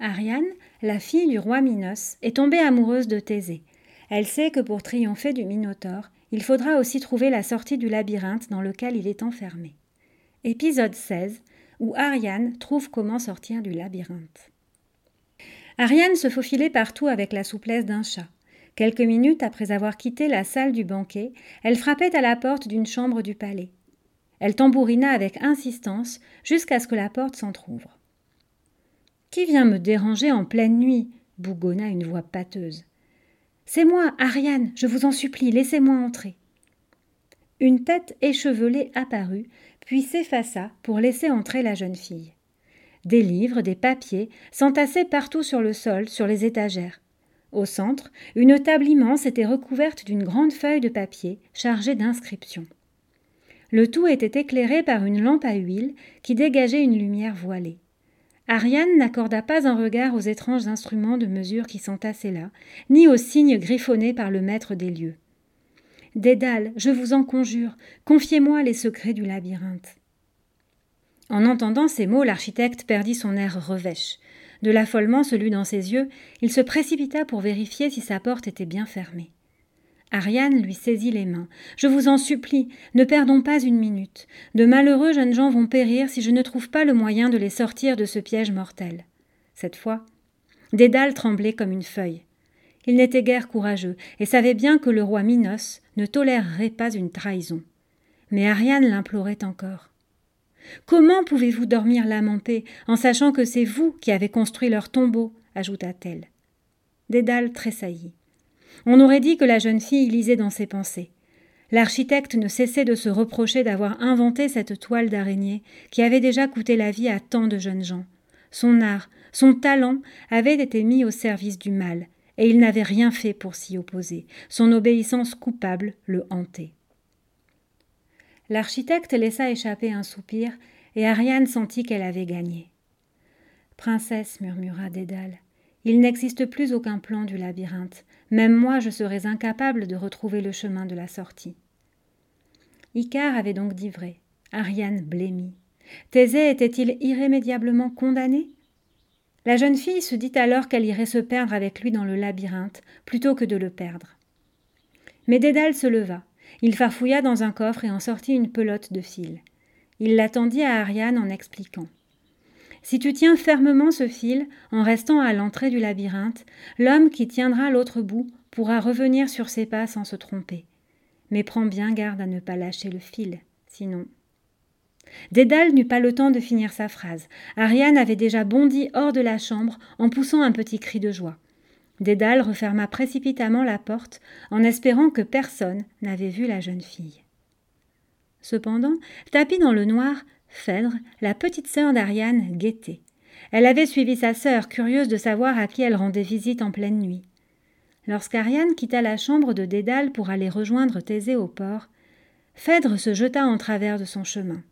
Ariane, la fille du roi Minos, est tombée amoureuse de Thésée. Elle sait que pour triompher du Minotaure, il faudra aussi trouver la sortie du labyrinthe dans lequel il est enfermé. Épisode 16, où Ariane trouve comment sortir du labyrinthe. Ariane se faufilait partout avec la souplesse d'un chat. Quelques minutes après avoir quitté la salle du banquet, elle frappait à la porte d'une chambre du palais. Elle tambourina avec insistance jusqu'à ce que la porte s'entr'ouvre. Qui vient me déranger en pleine nuit? bougonna une voix pâteuse. C'est moi, Ariane, je vous en supplie, laissez-moi entrer. Une tête échevelée apparut, puis s'effaça pour laisser entrer la jeune fille. Des livres, des papiers s'entassaient partout sur le sol, sur les étagères. Au centre, une table immense était recouverte d'une grande feuille de papier chargée d'inscriptions. Le tout était éclairé par une lampe à huile qui dégageait une lumière voilée. Ariane n'accorda pas un regard aux étranges instruments de mesure qui s'entassaient là, ni aux signes griffonnés par le maître des lieux. Dédale, je vous en conjure, confiez-moi les secrets du labyrinthe. En entendant ces mots, l'architecte perdit son air revêche. De l'affolement se lut dans ses yeux, il se précipita pour vérifier si sa porte était bien fermée. Ariane lui saisit les mains. Je vous en supplie, ne perdons pas une minute. De malheureux jeunes gens vont périr si je ne trouve pas le moyen de les sortir de ce piège mortel. Cette fois, Dédale tremblait comme une feuille. Il n'était guère courageux et savait bien que le roi Minos ne tolérerait pas une trahison. Mais Ariane l'implorait encore. Comment pouvez-vous dormir l'âme en en sachant que c'est vous qui avez construit leur tombeau? ajouta-t-elle. Dédale tressaillit. On aurait dit que la jeune fille lisait dans ses pensées. L'architecte ne cessait de se reprocher d'avoir inventé cette toile d'araignée qui avait déjà coûté la vie à tant de jeunes gens. Son art, son talent avaient été mis au service du mal, et il n'avait rien fait pour s'y opposer. Son obéissance coupable le hantait. L'architecte laissa échapper un soupir, et Ariane sentit qu'elle avait gagné. Princesse, murmura Dédale, il n'existe plus aucun plan du labyrinthe. Même moi, je serais incapable de retrouver le chemin de la sortie. Icare avait donc dit vrai. Ariane blêmit. Thésée était-il irrémédiablement condamné? La jeune fille se dit alors qu'elle irait se perdre avec lui dans le labyrinthe, plutôt que de le perdre. Mais Dédale se leva. Il farfouilla dans un coffre et en sortit une pelote de fil. Il l'attendit à Ariane en expliquant. Si tu tiens fermement ce fil, en restant à l'entrée du labyrinthe, l'homme qui tiendra l'autre bout pourra revenir sur ses pas sans se tromper. Mais prends bien garde à ne pas lâcher le fil, sinon. Dédale n'eut pas le temps de finir sa phrase. Ariane avait déjà bondi hors de la chambre en poussant un petit cri de joie. Dédale referma précipitamment la porte en espérant que personne n'avait vu la jeune fille. Cependant, tapis dans le noir, Phèdre, la petite sœur d'Ariane, guettait. Elle avait suivi sa sœur, curieuse de savoir à qui elle rendait visite en pleine nuit. Lorsqu'Ariane quitta la chambre de Dédale pour aller rejoindre Thésée au port, Phèdre se jeta en travers de son chemin.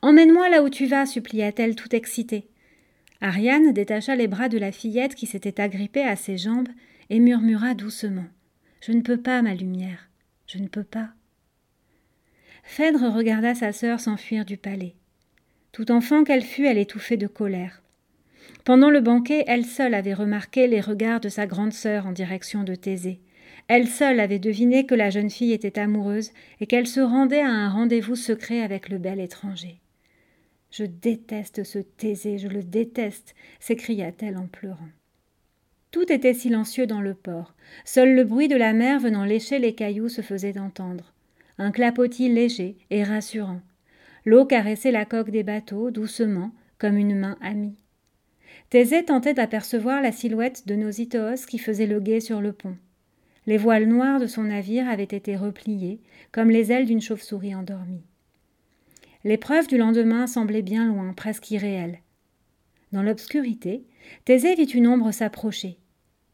Emmène-moi là où tu vas, supplia-t-elle tout excitée. Ariane détacha les bras de la fillette qui s'était agrippée à ses jambes et murmura doucement. Je ne peux pas, ma lumière, je ne peux pas. Phèdre regarda sa sœur s'enfuir du palais. Tout enfant qu'elle fut, elle étouffait de colère. Pendant le banquet, elle seule avait remarqué les regards de sa grande sœur en direction de Thésée. Elle seule avait deviné que la jeune fille était amoureuse et qu'elle se rendait à un rendez-vous secret avec le bel étranger. Je déteste ce Thésée, je le déteste, s'écria-t-elle en pleurant. Tout était silencieux dans le port. Seul le bruit de la mer venant lécher les cailloux se faisait entendre un clapotis léger et rassurant. L'eau caressait la coque des bateaux doucement, comme une main amie. Thésée tentait d'apercevoir la silhouette de Nositoos qui faisait le guet sur le pont. Les voiles noires de son navire avaient été repliées, comme les ailes d'une chauve-souris endormie. L'épreuve du lendemain semblait bien loin, presque irréelle. Dans l'obscurité, Thésée vit une ombre s'approcher.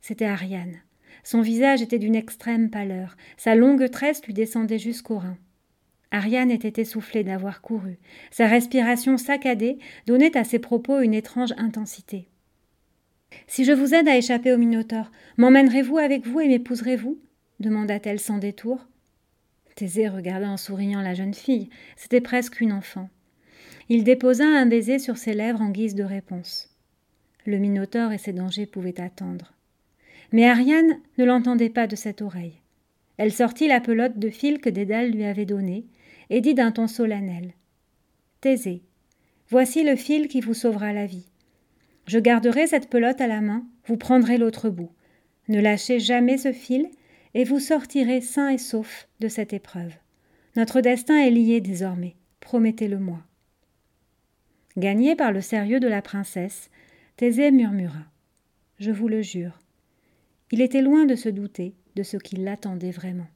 C'était Ariane. Son visage était d'une extrême pâleur, sa longue tresse lui descendait jusqu'aux reins. Ariane était essoufflée d'avoir couru. Sa respiration saccadée donnait à ses propos une étrange intensité. Si je vous aide à échapper au Minotaure, m'emmènerez-vous avec vous et m'épouserez-vous? demanda-t-elle sans détour. Thésée regarda en souriant la jeune fille. C'était presque une enfant. Il déposa un baiser sur ses lèvres en guise de réponse. Le Minotaure et ses dangers pouvaient attendre. Mais Ariane ne l'entendait pas de cette oreille. Elle sortit la pelote de fil que Dédale lui avait donnée et dit d'un ton solennel Thésée, voici le fil qui vous sauvera la vie. Je garderai cette pelote à la main, vous prendrez l'autre bout. Ne lâchez jamais ce fil, et vous sortirez sain et sauf de cette épreuve. Notre destin est lié désormais, promettez-le-moi. Gagné par le sérieux de la princesse, Thésée murmura. Je vous le jure. Il était loin de se douter de ce qui l'attendait vraiment.